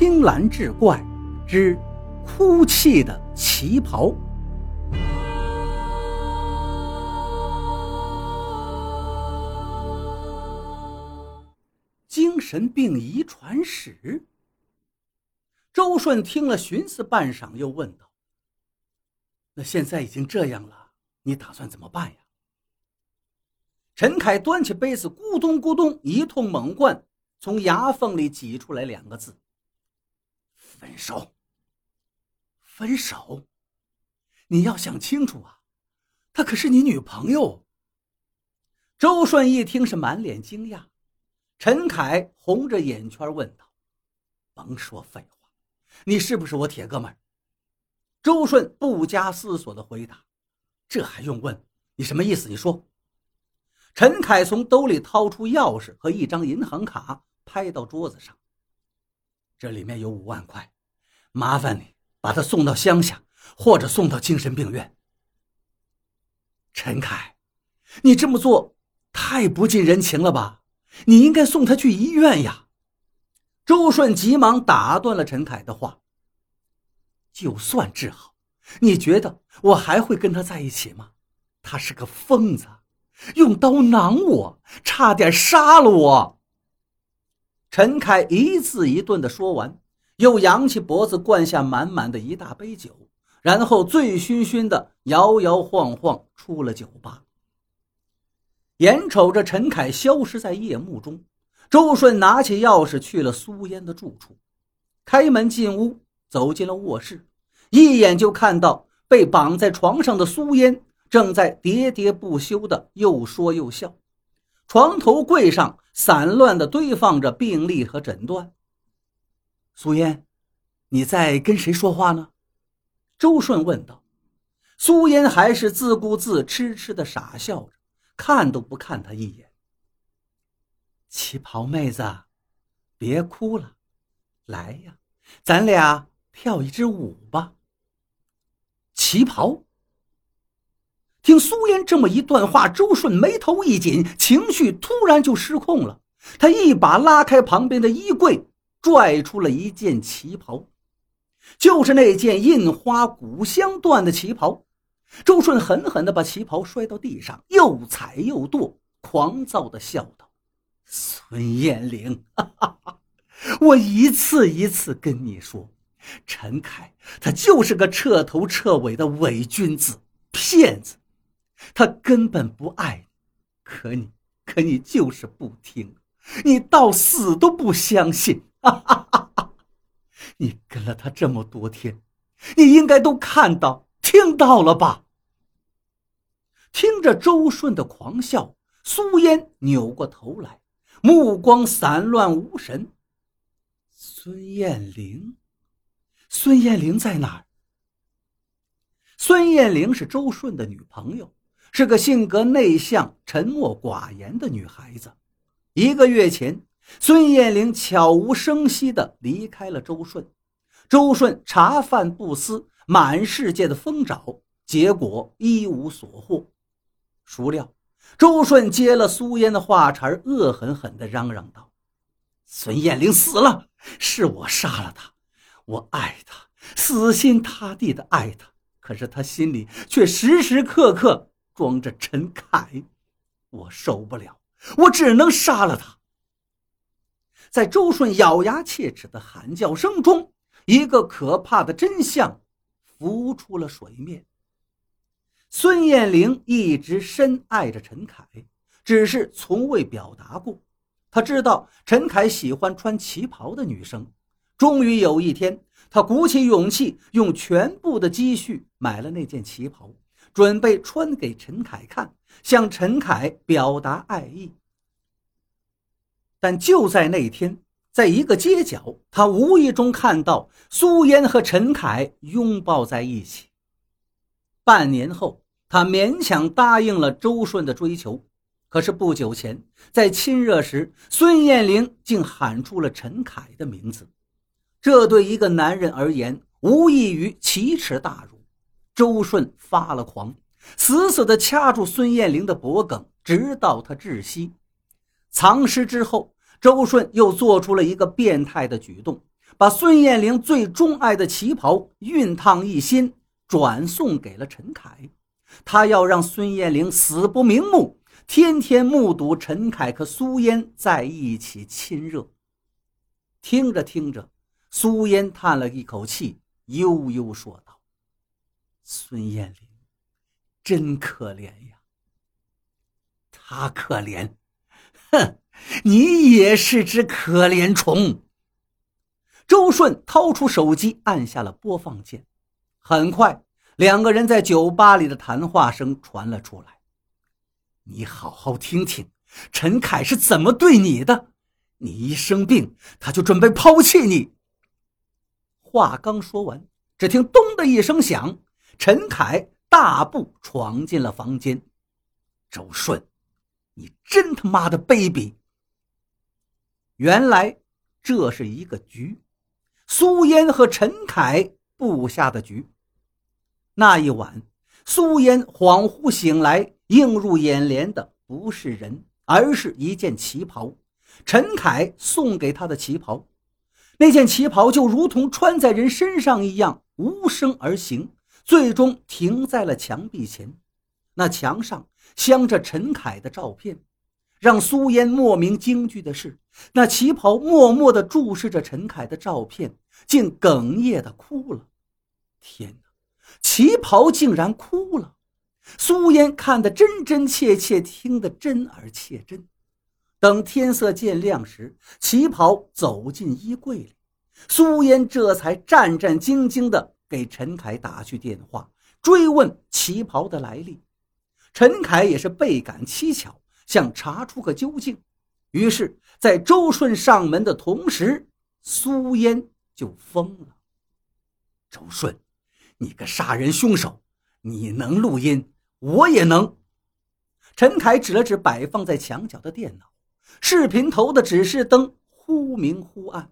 青蓝志怪之哭泣的旗袍。精神病遗传史。周顺听了，寻思半晌，又问道：“那现在已经这样了，你打算怎么办呀？”陈凯端起杯子，咕咚咕咚一通猛灌，从牙缝里挤出来两个字：“分手。”分手？你要想清楚啊，她可是你女朋友。周顺一听是满脸惊讶，陈凯红着眼圈问道：“甭说废话。”你是不是我铁哥们？周顺不加思索的回答：“这还用问？你什么意思？你说。”陈凯从兜里掏出钥匙和一张银行卡，拍到桌子上：“这里面有五万块，麻烦你把他送到乡下，或者送到精神病院。”陈凯，你这么做太不近人情了吧？你应该送他去医院呀。周顺急忙打断了陈凯的话：“就算治好，你觉得我还会跟他在一起吗？他是个疯子，用刀囊我，差点杀了我。”陈凯一字一顿的说完，又扬起脖子灌下满满的一大杯酒，然后醉醺醺的摇摇晃晃出了酒吧。眼瞅着陈凯消失在夜幕中。周顺拿起钥匙去了苏烟的住处，开门进屋，走进了卧室，一眼就看到被绑在床上的苏烟正在喋喋不休的又说又笑。床头柜上散乱的堆放着病历和诊断。苏烟，你在跟谁说话呢？周顺问道。苏烟还是自顾自、痴痴的傻笑着，看都不看他一眼。旗袍妹子，别哭了，来呀，咱俩跳一支舞吧。旗袍。听苏烟这么一段话，周顺眉头一紧，情绪突然就失控了。他一把拉开旁边的衣柜，拽出了一件旗袍，就是那件印花古香缎的旗袍。周顺狠狠地把旗袍摔到地上，又踩又跺，狂躁地笑道。孙艳玲，我一次一次跟你说，陈凯他就是个彻头彻尾的伪君子、骗子，他根本不爱你，可你，可你就是不听，你到死都不相信。你跟了他这么多天，你应该都看到、听到了吧？听着周顺的狂笑，苏烟扭过头来。目光散乱无神。孙艳玲，孙艳玲在哪儿？孙艳玲是周顺的女朋友，是个性格内向、沉默寡言的女孩子。一个月前，孙艳玲悄无声息地离开了周顺。周顺茶饭不思，满世界的疯找，结果一无所获。孰料。周顺接了苏烟的话茬，恶狠狠地嚷嚷道：“孙艳玲死了，是我杀了她。我爱她，死心塌地的爱她。可是她心里却时时刻刻装着陈凯。我受不了，我只能杀了他。”在周顺咬牙切齿的喊叫声中，一个可怕的真相浮出了水面。孙艳玲一直深爱着陈凯，只是从未表达过。她知道陈凯喜欢穿旗袍的女生。终于有一天，她鼓起勇气，用全部的积蓄买了那件旗袍，准备穿给陈凯看，向陈凯表达爱意。但就在那天，在一个街角，她无意中看到苏烟和陈凯拥抱在一起。半年后，他勉强答应了周顺的追求，可是不久前在亲热时，孙艳玲竟喊出了陈凯的名字，这对一个男人而言无异于奇耻大辱。周顺发了狂，死死地掐住孙艳玲的脖颈，直到她窒息。藏尸之后，周顺又做出了一个变态的举动，把孙艳玲最钟爱的旗袍熨烫一新，转送给了陈凯。他要让孙艳玲死不瞑目，天天目睹陈凯和苏嫣在一起亲热。听着听着，苏嫣叹了一口气，悠悠说道：“孙艳玲，真可怜呀。他可怜，哼，你也是只可怜虫。”周顺掏出手机，按下了播放键，很快。两个人在酒吧里的谈话声传了出来。你好好听听，陈凯是怎么对你的？你一生病，他就准备抛弃你。话刚说完，只听“咚”的一声响，陈凯大步闯进了房间。周顺，你真他妈的卑鄙！原来这是一个局，苏嫣和陈凯布下的局。那一晚，苏嫣恍惚醒来，映入眼帘的不是人，而是一件旗袍。陈凯送给她的旗袍，那件旗袍就如同穿在人身上一样，无声而行，最终停在了墙壁前。那墙上镶着陈凯的照片。让苏烟莫名惊惧的是，那旗袍默默地注视着陈凯的照片，竟哽咽地哭了。天哪！旗袍竟然哭了，苏烟看得真真切切，听得真而切真。等天色渐亮时，旗袍走进衣柜里，苏烟这才战战兢兢地给陈凯打去电话，追问旗袍的来历。陈凯也是倍感蹊跷，想查出个究竟。于是，在周顺上门的同时，苏嫣就疯了。周顺。你个杀人凶手！你能录音，我也能。陈凯指了指摆放在墙角的电脑，视频头的指示灯忽明忽暗。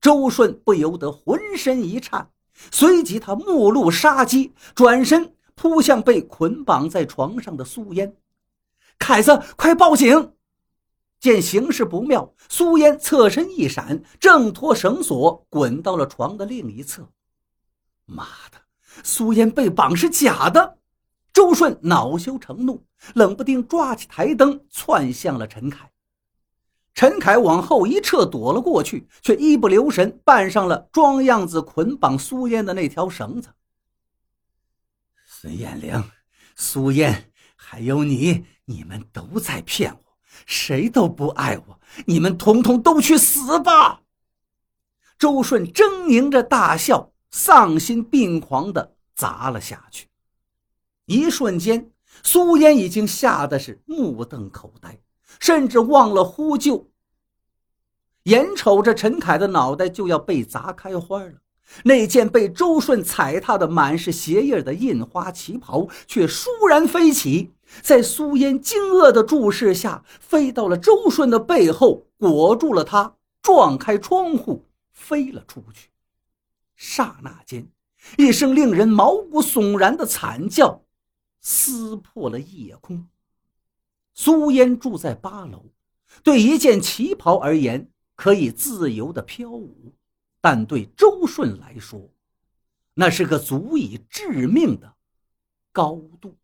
周顺不由得浑身一颤，随即他目露杀机，转身扑向被捆绑在床上的苏烟。凯子，快报警！见形势不妙，苏烟侧身一闪，挣脱绳索，滚到了床的另一侧。妈的！苏烟被绑是假的，周顺恼羞成怒，冷不丁抓起台灯窜向了陈凯。陈凯往后一撤，躲了过去，却一不留神绊上了装样子捆绑苏嫣的那条绳子。孙艳玲、苏嫣，还有你，你们都在骗我，谁都不爱我，你们统统都去死吧！周顺狰狞着大笑。丧心病狂地砸了下去，一瞬间，苏嫣已经吓得是目瞪口呆，甚至忘了呼救。眼瞅着陈凯的脑袋就要被砸开花了，那件被周顺踩踏的满是鞋印的印花旗袍却倏然飞起，在苏嫣惊愕的注视下，飞到了周顺的背后，裹住了他，撞开窗户，飞了出去。刹那间，一声令人毛骨悚然的惨叫撕破了夜空。苏烟住在八楼，对一件旗袍而言可以自由的飘舞，但对周顺来说，那是个足以致命的高度。